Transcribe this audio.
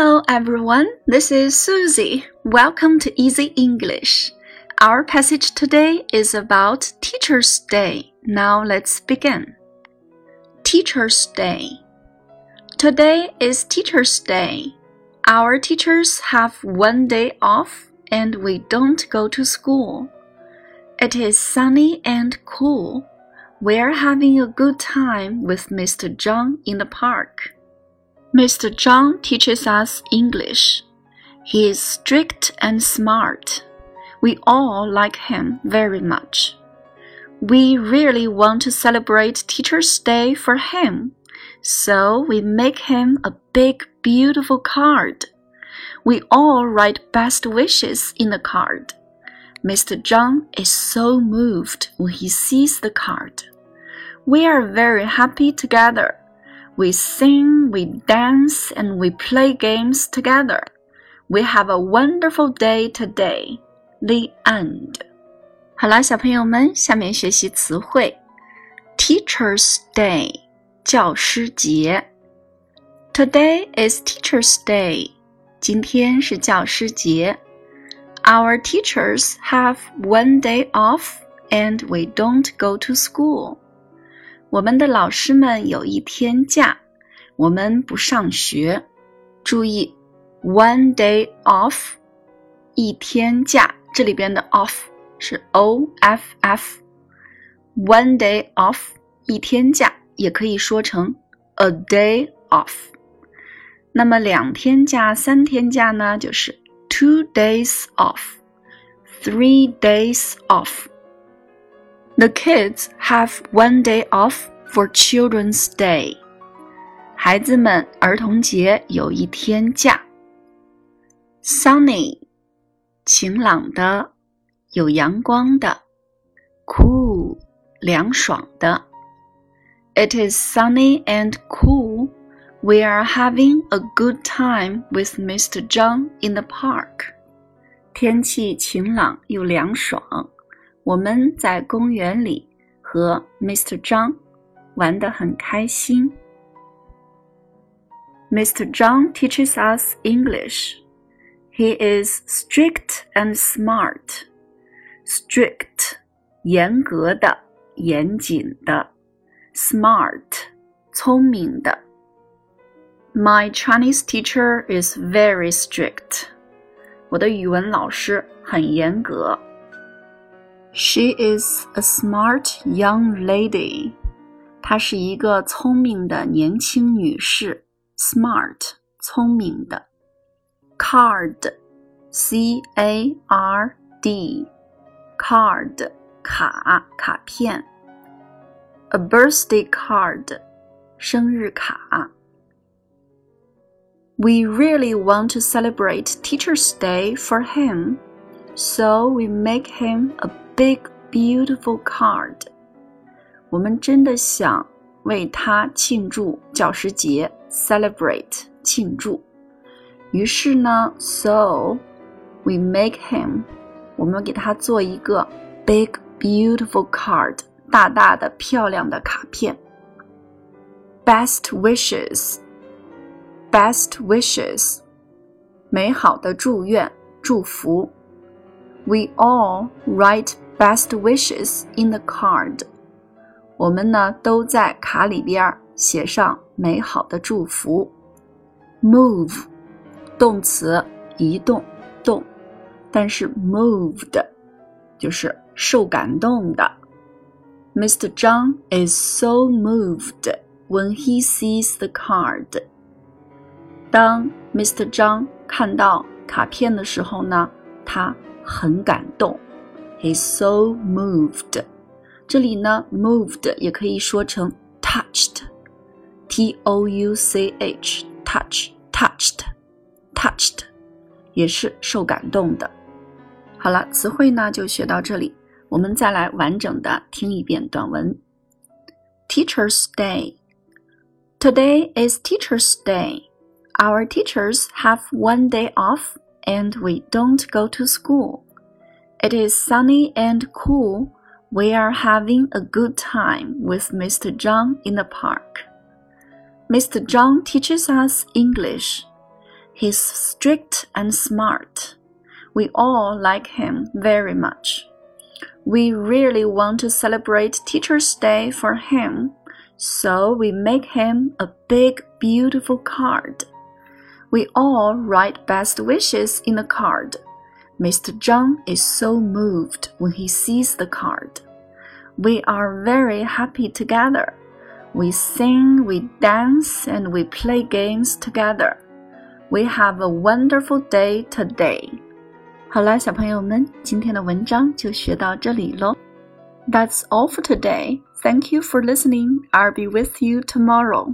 Hello everyone, this is Susie. Welcome to Easy English. Our passage today is about Teacher's Day. Now let's begin. Teacher's Day. Today is Teacher's Day. Our teachers have one day off and we don't go to school. It is sunny and cool. We're having a good time with Mr. Zhang in the park. Mr. Zhang teaches us English. He is strict and smart. We all like him very much. We really want to celebrate Teacher's Day for him, so we make him a big, beautiful card. We all write best wishes in the card. Mr. Zhang is so moved when he sees the card. We are very happy together. We sing, we dance, and we play games together. We have a wonderful day today. The end. 好啦，小朋友们，下面学习词汇。Teacher's Day，教师节。Today is Teacher's Day，今天是教师节。Our teachers have one day off, and we don't go to school. 我们的老师们有一天假，我们不上学。注意，one day off，一天假，这里边的 off 是 o f f，one day off，一天假，也可以说成 a day off。那么两天假、三天假呢，就是 two days off，three days off。The kids have one day off for Children's Day. 孩子们儿童节有一天假。Sunny，晴朗的，有阳光的。Cool，凉爽的。It is sunny and cool. We are having a good time with Mr. Zhang in the park. 天气晴朗又凉爽。 我们在公园里和 Mr. 张玩得很开心。Mr. Zhang teaches us English. He is strict and smart. Strict, 严格的、严谨的；smart, 聪明的。My Chinese teacher is very strict. 我的语文老师很严格。 She is a smart young lady. 她是一个聪明的年轻女士。Smart，聪明的。Card，C A R D，card，卡，卡片。A birthday card，生日卡。We really want to celebrate Teacher's Day for him, so we make him a big, beautiful card. 我们真的想为他庆祝教师节，celebrate 庆祝。于是呢，so we make him，我们给他做一个 big, beautiful card，大大的漂亮的卡片。Best wishes, best wishes，美好的祝愿、祝福。 We all write best wishes in the card。我们呢都在卡里边写上美好的祝福。Move，动词，移动，动，但是 moved 就是受感动的。Mr. Zhang is so moved when he sees the card。当 Mr. Zhang 看到卡片的时候呢，他 很感动，he's so moved。这里呢，moved 也可以说成 touched，t o u c h，touch，touched，touched，也是受感动的。好了，词汇呢就学到这里，我们再来完整的听一遍短文。Teacher's Day. Today is Teacher's Day. Our teachers have one day off and we don't go to school. It is sunny and cool. We are having a good time with Mr. Zhang in the park. Mr. Zhang teaches us English. He's strict and smart. We all like him very much. We really want to celebrate Teacher's Day for him, so we make him a big, beautiful card. We all write best wishes in the card. Mr. Zhang is so moved when he sees the card. We are very happy together. We sing, we dance, and we play games together. We have a wonderful day today. 好了，小朋友们，今天的文章就学到这里喽。That's all for today. Thank you for listening. I'll be with you tomorrow.